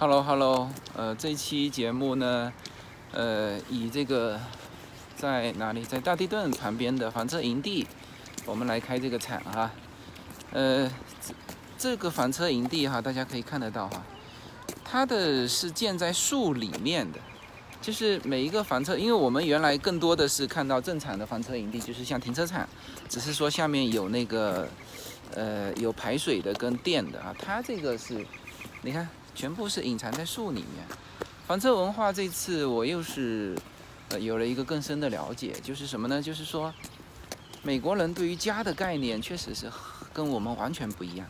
Hello Hello，呃，这期节目呢，呃，以这个在哪里，在大地顿旁边的房车营地，我们来开这个场哈。呃，这个房车营地哈，大家可以看得到哈，它的是建在树里面的，就是每一个房车，因为我们原来更多的是看到正常的房车营地，就是像停车场，只是说下面有那个呃有排水的跟电的啊，它这个是，你看。全部是隐藏在树里面。房车文化这次我又是呃有了一个更深的了解，就是什么呢？就是说美国人对于家的概念确实是跟我们完全不一样。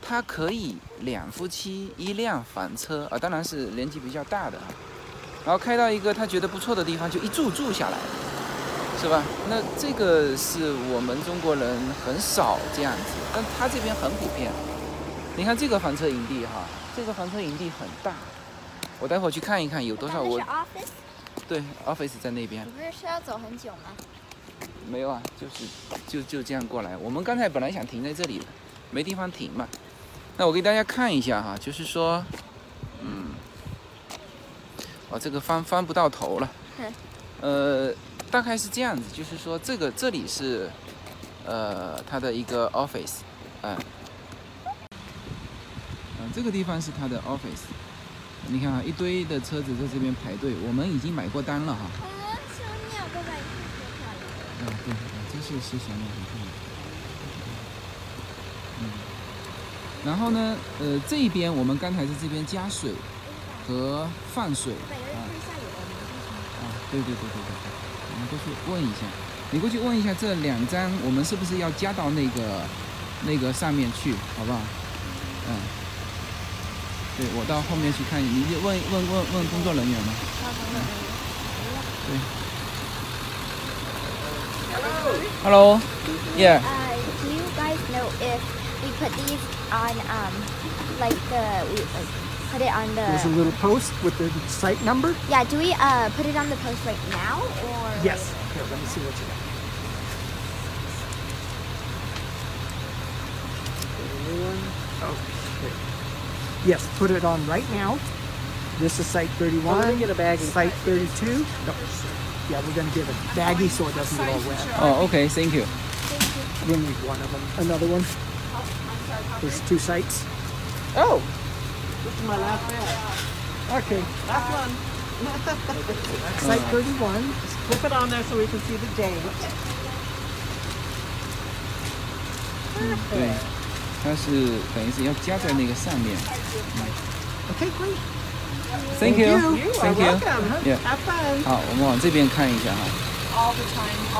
他可以两夫妻一辆房车啊，当然是年纪比较大的，然后开到一个他觉得不错的地方就一住住下来，是吧？那这个是我们中国人很少这样子，但他这边很普遍。你看这个房车营地哈。这个房车营地很大，我待会儿去看一看有多少。我 office。对，office 在那边。你不是需要走很久吗？没有啊，就是就就这样过来。我们刚才本来想停在这里的，没地方停嘛。那我给大家看一下哈，就是说，嗯，哦，这个翻翻不到头了。呃，大概是这样子，就是说这个这里是呃它的一个 office，嗯。这个地方是他的 office，你看啊，一堆的车子在这边排队，我们已经买过单了哈。啊，小鸟都在啊，对，这是是小鸟很漂亮。嗯。然后呢，呃，这边我们刚才在这边加水和放水。啊。啊，对对对对对对，我们过去问一下，你过去问一下这两张，我们是不是要加到那个那个上面去，好不好？嗯。对，我到后面去看，你就问问问问工作人员嘛。对。Hello. Yeah. Uh, do you guys know if we put these on, um, like the, we like put it on the. There's a little post with the site number. Yeah. Do we uh put it on the post right now or? Yes. Here, let me see what you got. Oh. Yes, put it on right now. This is site 31. get a baggie. Site 32. No. Yeah, we're going to give it baggy so it doesn't get all wet. Oh, okay. Thank you. We'll need one of them. Another one. There's two sites. Oh, this is my last bag. Okay. Last one. Site 31. Just Flip it on there so we can see the date. 对。它是等于是要加在那个上面。OK, great. Thank you. Thank you. Yeah. Have fun. 好，我们往这边看一下哈。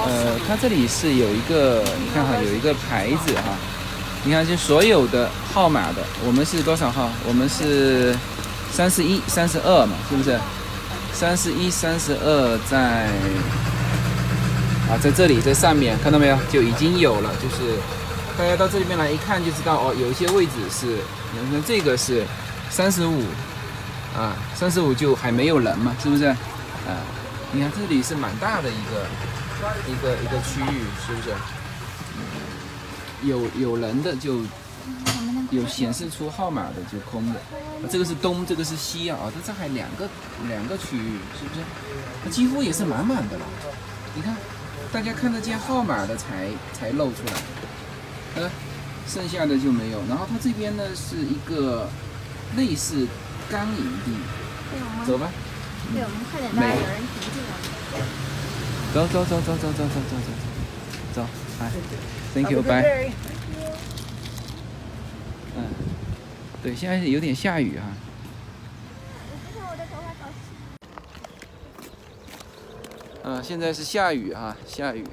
呃，它这里是有一个，你看哈，有一个牌子哈。你看，就所有的号码的，我们是多少号？我们是三十一、三十二嘛，是不是？三十一、三十二在啊，在这里，在上面看到没有？就已经有了，就是。大家到这里面来一看就知道哦，有一些位置是，你看这个是三十五，啊，三十五就还没有人嘛，是不是？啊，你看这里是蛮大的一个一个一个区域，是不是？有有人的就有显示出号码的就空的，这个是东，这个是西啊，这这还两个两个区域，是不是？那几乎也是满满的了，你看，大家看得见号码的才才露出来。呃，剩下的就没有。然后它这边呢是一个类似钢营地，走吧。对，我们快点，来，有人停进来。走走走走走走走走走，走，哎，Thank you，拜。嗯，对，现在有点下雨哈。嗯，现在是下雨哈，下雨。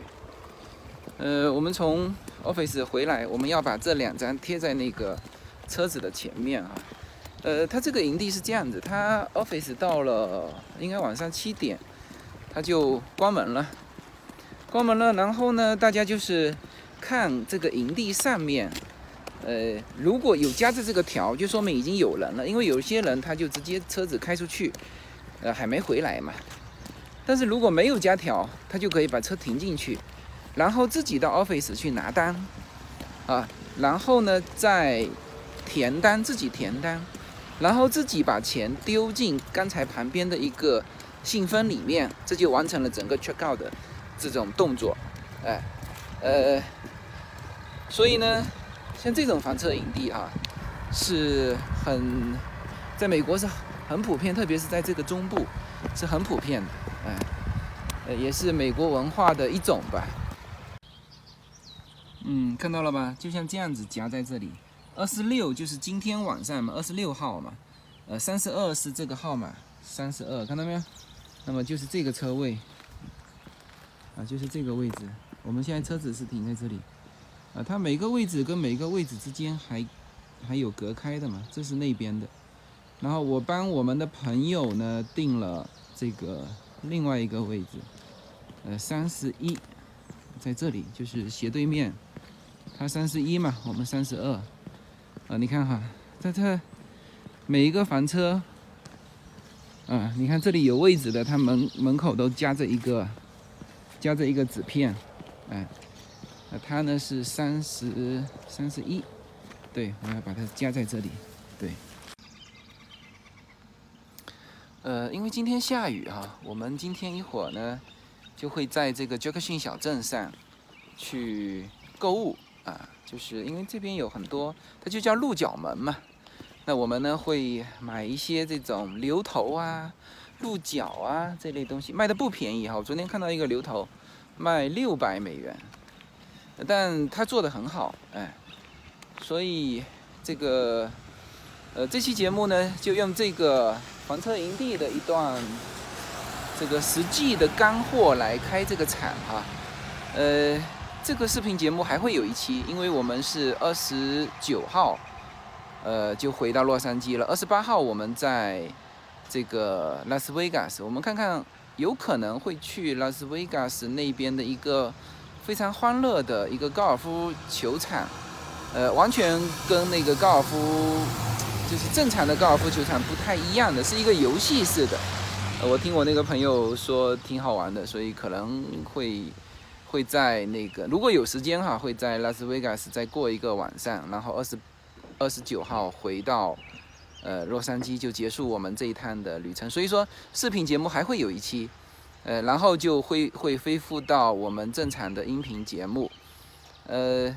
呃，我们从 office 回来，我们要把这两张贴在那个车子的前面啊。呃，它这个营地是这样子，它 office 到了应该晚上七点，它就关门了，关门了。然后呢，大家就是看这个营地上面，呃，如果有加着这个条，就说明已经有人了，因为有些人他就直接车子开出去，呃，还没回来嘛。但是如果没有加条，他就可以把车停进去。然后自己到 office 去拿单，啊，然后呢再填单，自己填单，然后自己把钱丢进刚才旁边的一个信封里面，这就完成了整个 check out 的这种动作，哎，呃，所以呢，像这种房车营地啊，是很在美国是很普遍，特别是在这个中部是很普遍的，哎，呃，也是美国文化的一种吧。嗯，看到了吧？就像这样子夹在这里。二十六就是今天晚上嘛，二十六号嘛。呃，三十二是这个号码，三十二看到没有？那么就是这个车位，啊，就是这个位置。我们现在车子是停在这里，啊，它每个位置跟每个位置之间还还有隔开的嘛，这是那边的。然后我帮我们的朋友呢定了这个另外一个位置，呃，三十一，在这里就是斜对面。他三十一嘛，我们三十二，啊，你看哈，在这每一个房车，啊，你看这里有位置的，它门门口都夹着一个，夹着一个纸片，哎，那它呢是三十三十一，对，我要把它夹在这里，对。呃，因为今天下雨哈，我们今天一会儿呢，就会在这个杰克逊小镇上去购物。啊，就是因为这边有很多，它就叫鹿角门嘛。那我们呢会买一些这种牛头啊、鹿角啊这类东西，卖的不便宜哈。我昨天看到一个牛头卖六百美元，但它做的很好，哎。所以这个呃这期节目呢，就用这个房车营地的一段这个实际的干货来开这个场哈，呃。这个视频节目还会有一期，因为我们是二十九号，呃，就回到洛杉矶了。二十八号我们在这个拉斯维加斯，我们看看有可能会去拉斯维加斯那边的一个非常欢乐的一个高尔夫球场，呃，完全跟那个高尔夫就是正常的高尔夫球场不太一样的，是一个游戏式的。我听我那个朋友说挺好玩的，所以可能会。会在那个如果有时间哈，会在拉斯维加斯再过一个晚上，然后二十二十九号回到呃洛杉矶就结束我们这一趟的旅程。所以说视频节目还会有一期，呃，然后就会会恢复到我们正常的音频节目。呃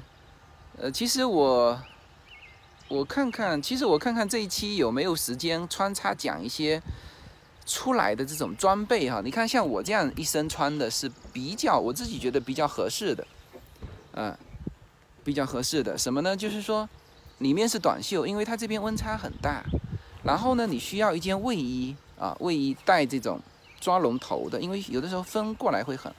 呃，其实我我看看，其实我看看这一期有没有时间穿插讲一些。出来的这种装备哈，你看像我这样一身穿的是比较，我自己觉得比较合适的，嗯，比较合适的什么呢？就是说里面是短袖，因为它这边温差很大，然后呢你需要一件卫衣啊，卫衣带这种抓龙头的，因为有的时候风过来会很，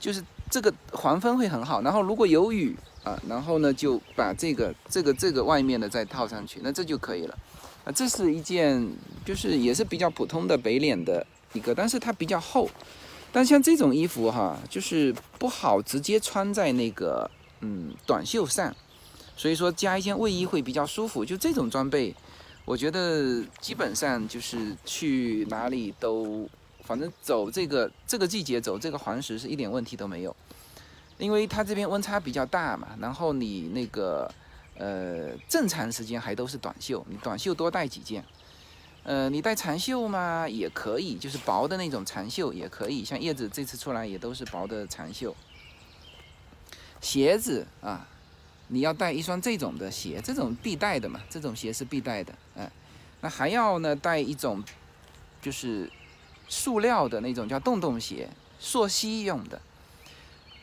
就是这个防风会很好。然后如果有雨啊，然后呢就把这个这个这个外面的再套上去，那这就可以了。啊，这是一件，就是也是比较普通的北脸的一个，但是它比较厚。但像这种衣服哈，就是不好直接穿在那个嗯短袖上，所以说加一件卫衣会比较舒服。就这种装备，我觉得基本上就是去哪里都，反正走这个这个季节走这个黄石是一点问题都没有，因为它这边温差比较大嘛，然后你那个。呃，正常时间还都是短袖，你短袖多带几件。呃，你带长袖嘛也可以，就是薄的那种长袖也可以。像叶子这次出来也都是薄的长袖。鞋子啊，你要带一双这种的鞋，这种必带的嘛，这种鞋是必带的。嗯，那还要呢带一种，就是塑料的那种叫洞洞鞋，溯溪用的。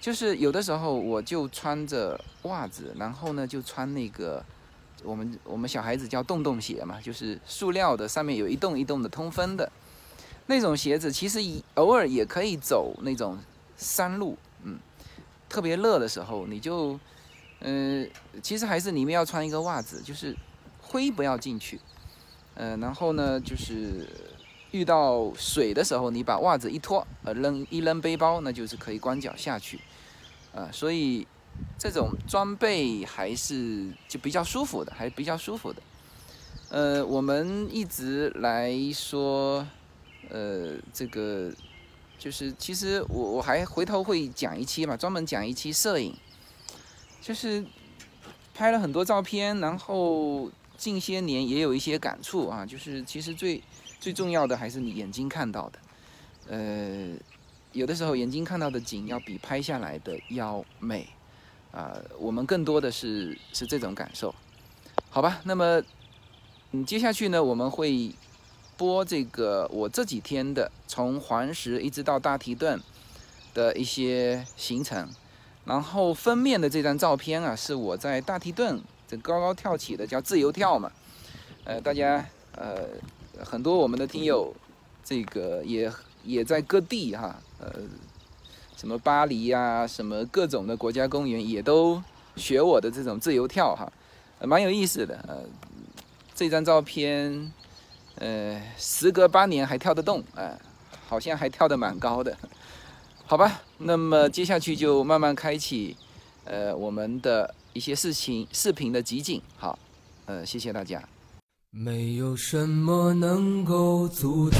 就是有的时候我就穿着袜子，然后呢就穿那个我们我们小孩子叫洞洞鞋嘛，就是塑料的，上面有一洞一洞的通风的那种鞋子。其实偶尔也可以走那种山路，嗯，特别热的时候你就，嗯，其实还是里面要穿一个袜子，就是灰不要进去，嗯，然后呢就是遇到水的时候，你把袜子一脱，呃扔一扔背包，那就是可以光脚下去。啊，所以这种装备还是就比较舒服的，还是比较舒服的。呃，我们一直来说，呃，这个就是其实我我还回头会讲一期嘛，专门讲一期摄影，就是拍了很多照片，然后近些年也有一些感触啊，就是其实最最重要的还是你眼睛看到的，呃，有的时候眼睛看到的景要比拍下来的要美啊、我们更多的是是这种感受，好吧？那么嗯，接下去呢，我们会播这个我这几天的从黄石一直到大提顿的一些行程。然后封面的这张照片啊，是我在大提顿这高高跳起的，叫自由跳嘛。呃，大家呃很多我们的听友，这个也也在各地哈，呃，什么巴黎呀、什么各种的国家公园也都学我的这种自由跳哈，蛮有意思的。呃，这张照片，呃，时隔八年还跳得动，呃，好像还跳得蛮高的。好吧，那么接下去就慢慢开启，呃，我们的一些事情视频的集锦。好，呃，谢谢大家。没有什么能够阻挡。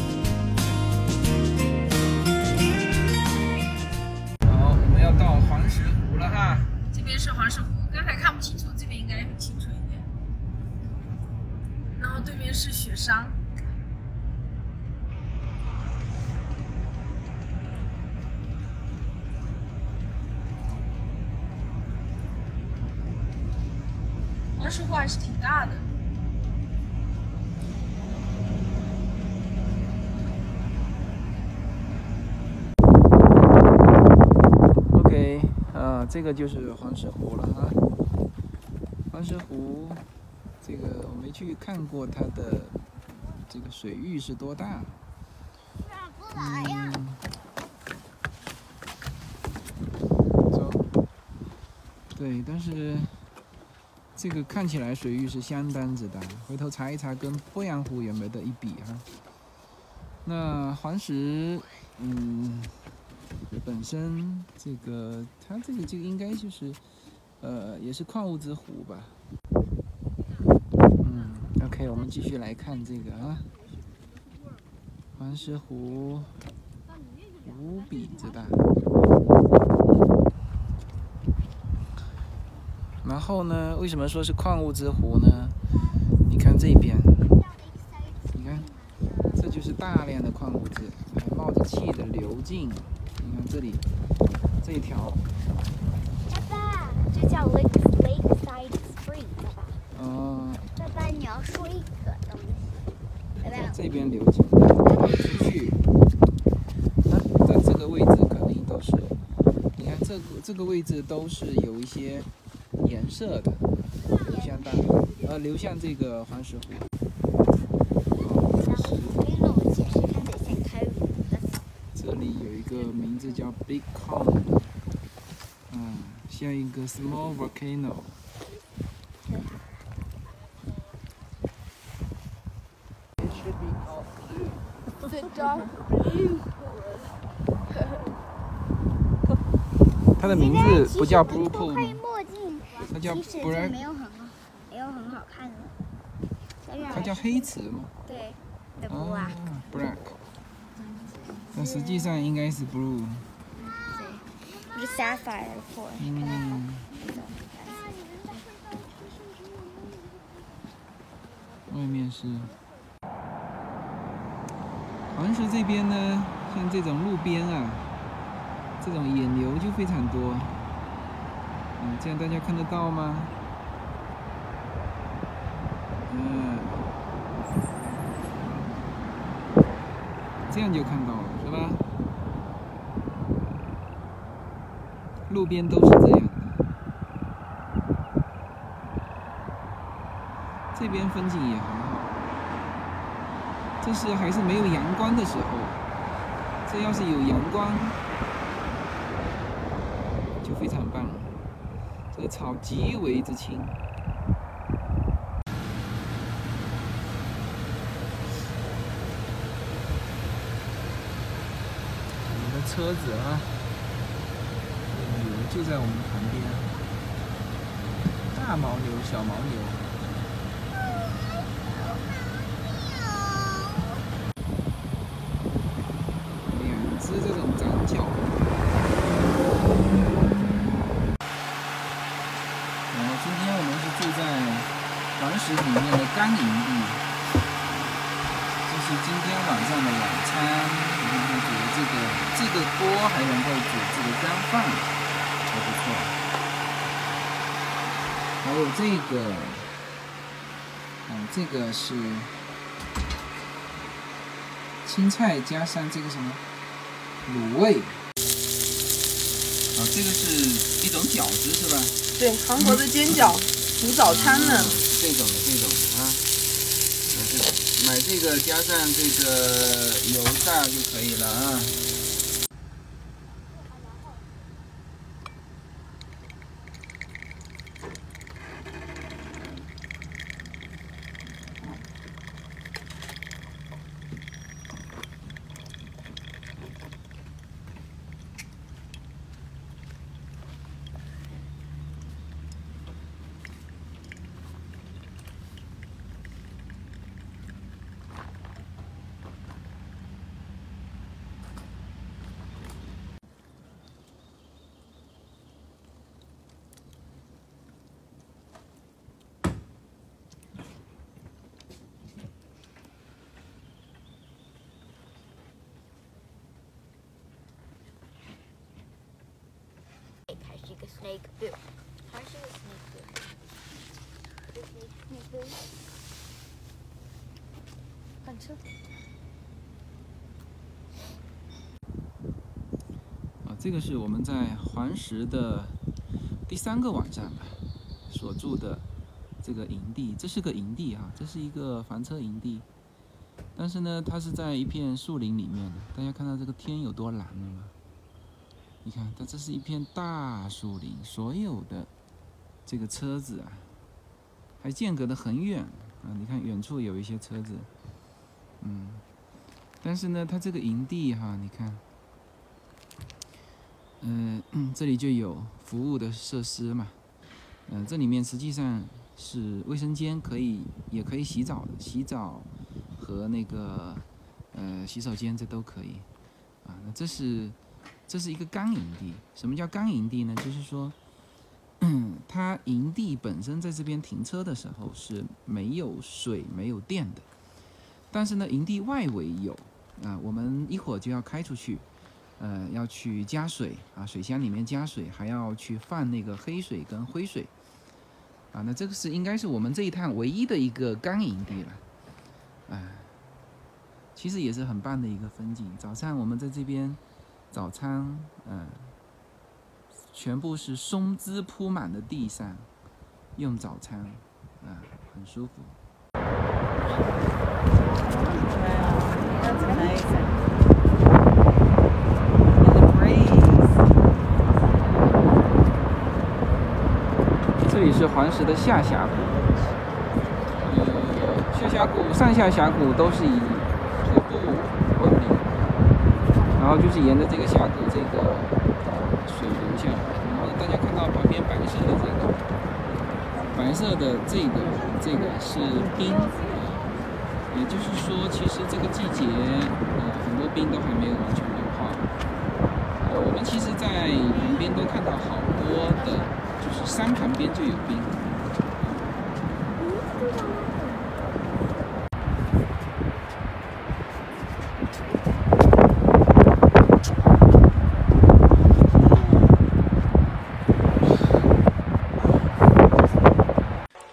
这个就是黄石湖了哈。黄石湖，这个我没去看过它的这个水域是多大。嗯，走。对，但是这个看起来水域是相当之大，回头查一查跟鄱阳湖也没得一比哈。那黄石，嗯。本身这个它这个这个应该就是，呃，也是矿物质湖吧。嗯，OK，我们继续来看这个啊，黄石湖无比之大。然后呢，为什么说是矿物质湖呢？你看这边，你看，这就是大量的矿物质，还冒着气的流进。这里这一条，爸爸，这叫 lake lakeside spring，爸爸。呃，爸爸，你要说一个东西。爸在爸，这边流进出去，那在这个位置肯定都是，你看这个这个位置都是有一些颜色的，流向大海，呃，流向这个黄石湖。哦，然后我给我解释看得先开湖的。这里有一个名字叫 Big Cone，嗯，像一个 small volcano。It should be called blue. The dark blue. 它的名字不叫 Blue Pool 吗？它叫其实这 Black，没有很好，没有很好看的。它叫黑瓷吗？对，the 哦 black，，Black。那实际上应该是 Blue。不是 sapphire 或嗯，外面是黄石这边呢，像这种路边啊，这种野牛就非常多。嗯，这样大家看得到吗？嗯，这样就看到了，是吧？路边都是这样的，这边风景也很好。这是还是没有阳光的时候，这要是有阳光，就非常棒了。这个草极为之青。我们的车子啊，牛就在我们旁边，大牦牛、小牦牛。两只这种长角。然后今天我们是住在黄石里面的干营地，这是今天晚上的晚餐，煮这个这个锅还能够煮这个干饭，还不错。还有这个，嗯，这个是青菜加上这个什么卤味，啊，这个是一种饺子是吧？对，韩国的煎饺，煮早餐呢。这种的这种的啊，买这个买这个加上这个油炸就可以了啊。还是一个 snake boo，还是一个 snake boo。snake boo。换车。啊，这个是我们在黄石的第三个晚上吧，所住的这个营地。这是个营地啊，这是一个房车营地。但是呢，它是在一片树林里面的。大家看到这个天有多蓝了吗？你看，它这是一片大树林，所有的这个车子啊，还间隔得很远啊。你看远处有一些车子，嗯，但是呢，它这个营地哈，你看。嗯、这里就有服务的设施嘛。嗯、这里面实际上是卫生间，可以也可以洗澡的，洗澡和那个呃洗手间这都可以。啊，那这是这是一个干营地。什么叫干营地呢？就是说，它营地本身在这边停车的时候是没有水、没有电的，但是呢，营地外围有。啊，我们一会儿就要开出去。呃，要去加水啊，水箱里面加水，还要去放那个黑水跟灰水，啊，那这个是应该是我们这一趟唯一的一个干营地了，哎、其实也是很棒的一个风景。早上我们在这边早餐，嗯、全部是松枝铺满的地上用早餐，啊、很舒服。这里是黄石的下峡谷，下峡谷、上下峡谷都是以瀑布闻名，然后就是沿着这个峡谷这个水流下来，然后大家看到旁边白色的这个，白色的这个这个是冰，也就是说，其实这个季节，呃，很多冰都还没有完全融化。呃，我们其实，在旁边都看到好多的，就是山旁边就有冰。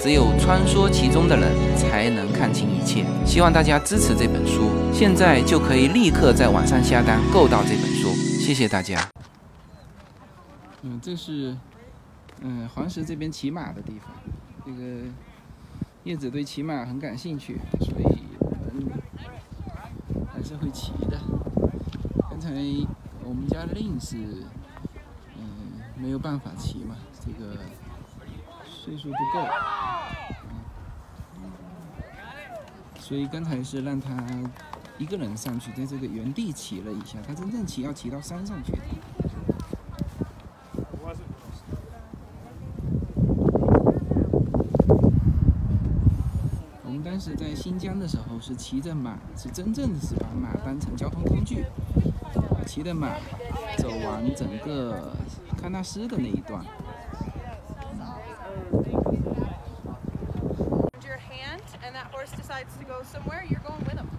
只有穿梭其中的人才能看清一切。希望大家支持这本书，现在就可以立刻在网上下单购到这本书。谢谢大家。嗯，这是。嗯，黄石这边骑马的地方，这个叶子对骑马很感兴趣，所以我们还是会骑的。刚才我们家令是嗯没有办法骑嘛，这个岁数不够，所以刚才是让他一个人上去，在这个原地骑了一下，他真正骑要骑到山上去的。当时在新疆的时候是骑着马，是真正的是把马当成交通工具，骑着马走完整个喀纳斯的那一段。decides to go somewhere, you're going with him.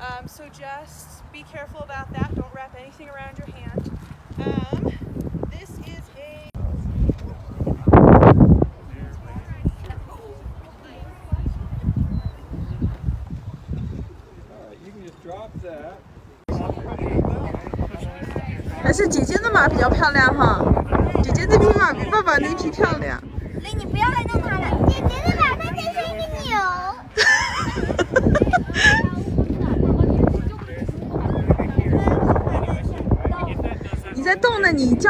Um, so just be careful about that. Don't wrap anything around your hand. Um, this is a 还是姐姐的马比较漂亮哈，姐姐这匹马比爸爸那匹漂亮。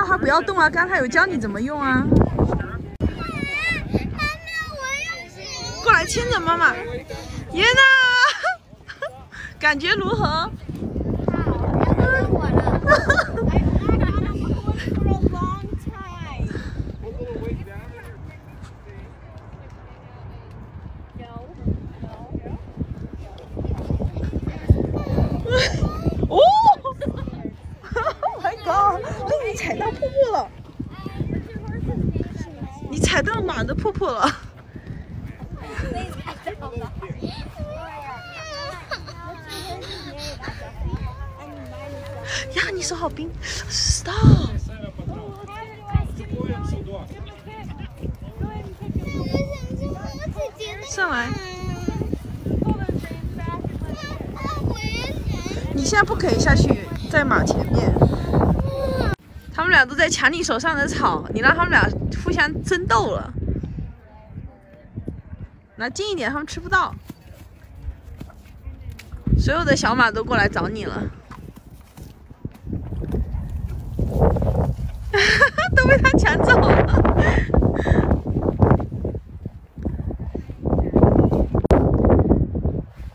叫他不要动啊！刚才有教你怎么用啊。过来牵着妈妈，耶娜，感觉如何？哦，My God！令你踩到瀑布了，你踩到马的瀑布了。呀，你手好冰！Stop！上来，你现在不可以下去，在马前面。他们俩都在抢你手上的草，你让他们俩互相争斗了。来近一点，他们吃不到。所有的小马都过来找你了，都被他抢走了。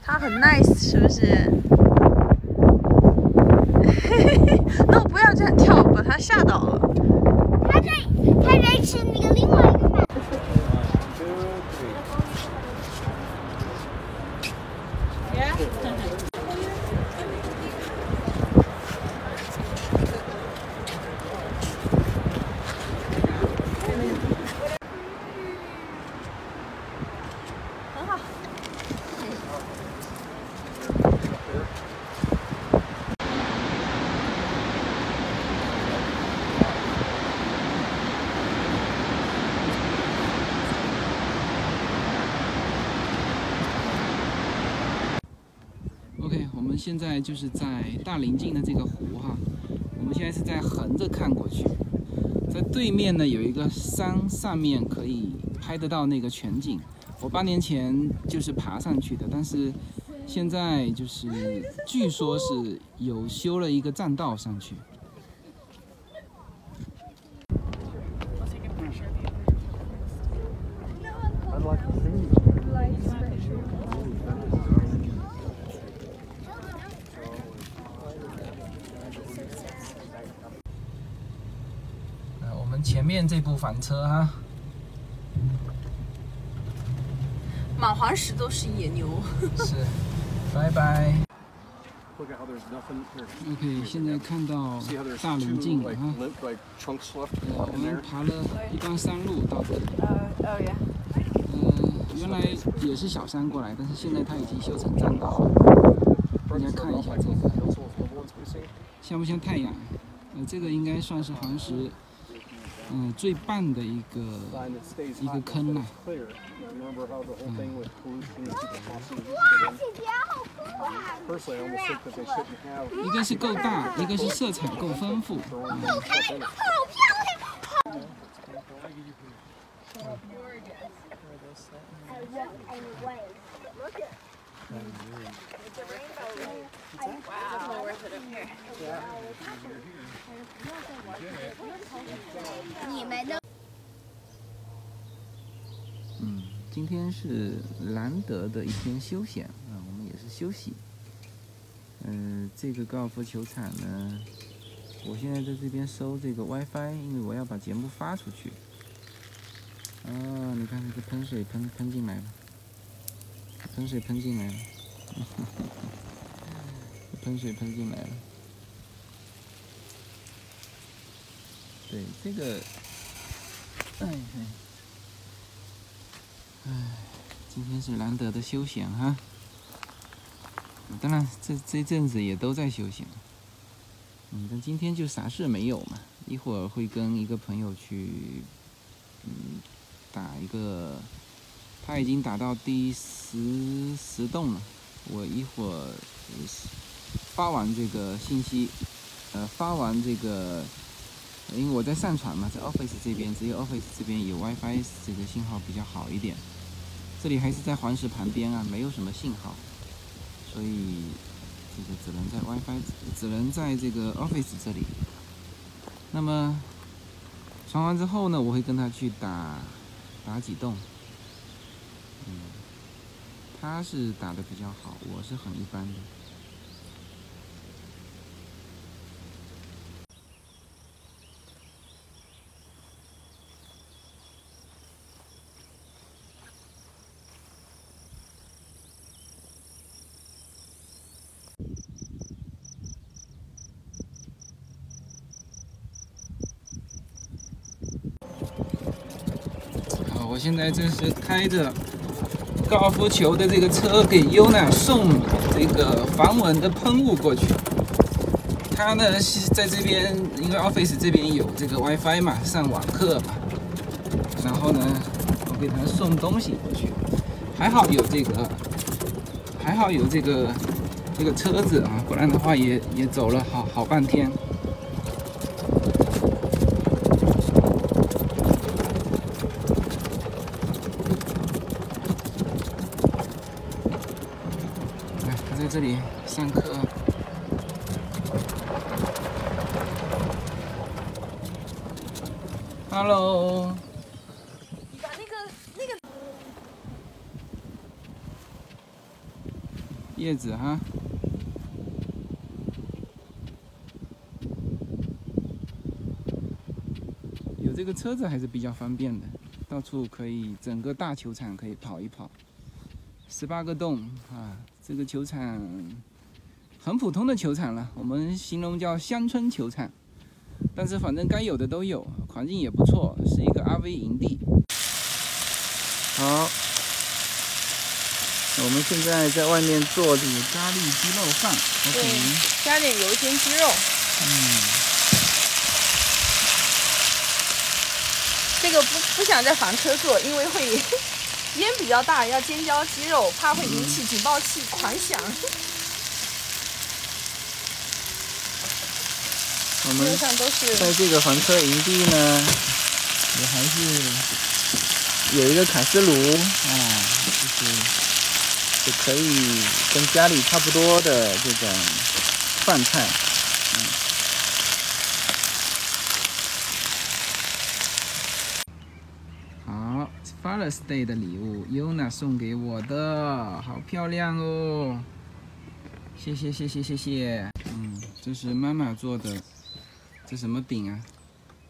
他很 nice，是不是？那我不要这样跳，把他吓到了。它在它在吃那个另外一个马。OK，我现在就是在大临近的这个湖哈，我们现在是在横着看过去，在对面呢有一个山，上面可以拍得到那个全景。我八年前就是爬上去的，但是现在就是据说是有修了一个栈道上去。I'd like to see. 呃，我们前面这部返车哈满黄石都是野牛是拜拜 ok 现在看到大棱镜了哈我们爬了一段山路到这里呃呃原来也是小山过来但是现在它已经修成栈道了大家看一下这个像不像太阳这个应该算是黄石嗯，最棒的一个一个坑了。哇，姐姐好酷！一个是够大，一个是色彩够丰富。我走开！好漂亮，快跑！今天是难得的一天休闲啊，我们也是休息。嗯、这个高尔夫球场呢，我现在在这边收这个 WiFi，因为我要把节目发出去。啊，你看这个喷水喷喷进来了，喷水喷进来了，喷水喷进来了。对，这个，哎哎。唉今天是难得的休闲哈。当然，这这阵子也都在休闲。嗯，但今天就啥事没有嘛。一会儿会跟一个朋友去，嗯，打一个，他已经打到第十十栋了。我一会儿发完这个信息，呃，发完这个，因为我在上传嘛，在 Office 这边，只有 Office 这边有 WiFi，这个信号比较好一点。这里还是在黄石旁边啊，没有什么信号，所以这个只能在 WiFi，只能在这个 Office 这里。那么传完之后呢，我会跟他去打打几洞。嗯，他是打的比较好，我是很一般的。好，我现在正是开着高尔夫球的这个车给优娜送这个防蚊的喷雾过去。他呢是在这边，因为 Office 这边有这个 WiFi 嘛，上网课嘛。然后呢，我给他送东西过去，还好有这个，还好有这个这个车子啊，不然的话也也走了好好半天。来，他在这里上课。Hello，你把那个那个叶子哈。有这个车子还是比较方便的，到处可以，整个大球场可以跑一跑。十八个洞啊，这个球场很普通的球场了，我们形容叫乡村球场。但是反正该有的都有，环境也不错，是一个 RV 营地。好，我们现在在外面做这个咖喱鸡肉饭，OK。加点油煎鸡肉。嗯，这个不不想在房车做，因为会烟比较大，要尖椒鸡肉，怕会引起警报器狂响。我们在这个房车营地呢，也还是有一个卡式炉啊，就是就可以跟家里差不多的这种饭菜。嗯，Father's Day 的礼物，Yuna 送给我的，好漂亮哦！谢谢谢谢谢谢。嗯，这是妈妈做的，这什么饼啊？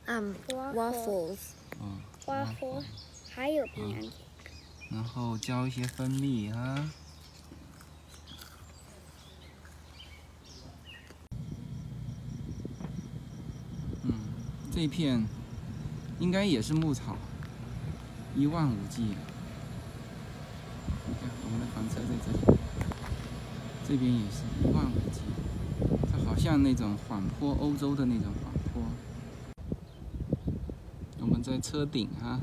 嗯、um,，waffles。哦。waffles，还有饼。然后浇一些蜂蜜啊。嗯，这片应该也是牧草。一望无际。看我们的房车在这里，这边也是一望无际，它好像那种缓坡，欧洲的那种缓坡。我们在车顶哈、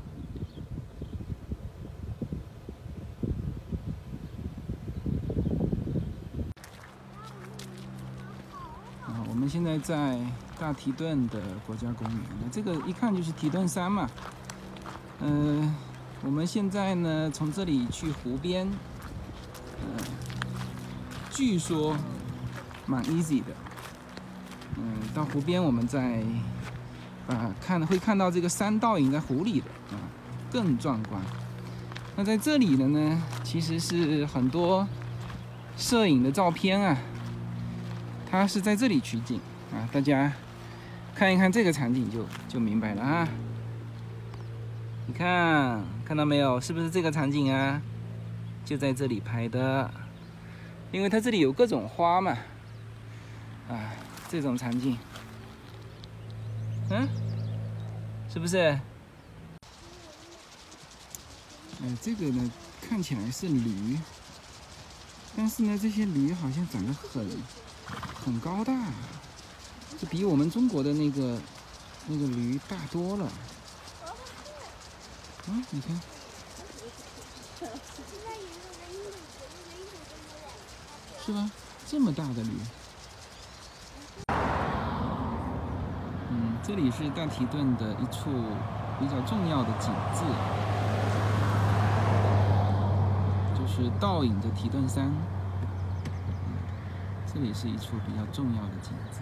啊，我们现在在大提顿的国家公园，那这个一看就是提顿山嘛。嗯、我们现在呢从这里去湖边，嗯、据说蛮 easy 的。嗯、到湖边我们再啊看会看到这个山倒影在湖里的啊，更壮观。那在这里的呢，其实是很多摄影的照片啊。它是在这里取景啊，大家看一看这个场景就就明白了啊。你看看到没有？是不是这个场景啊？就在这里拍的，因为它这里有各种花嘛，啊，这种场景，嗯，是不是？嗯，这个呢看起来是驴，但是呢这些驴好像长得很。很高大，这比我们中国的那个那个驴大多了。啊，你看，是吧？这么大的驴。嗯，这里是大提顿的一处比较重要的景致，就是倒影着提顿山。这里是一处比较重要的景致。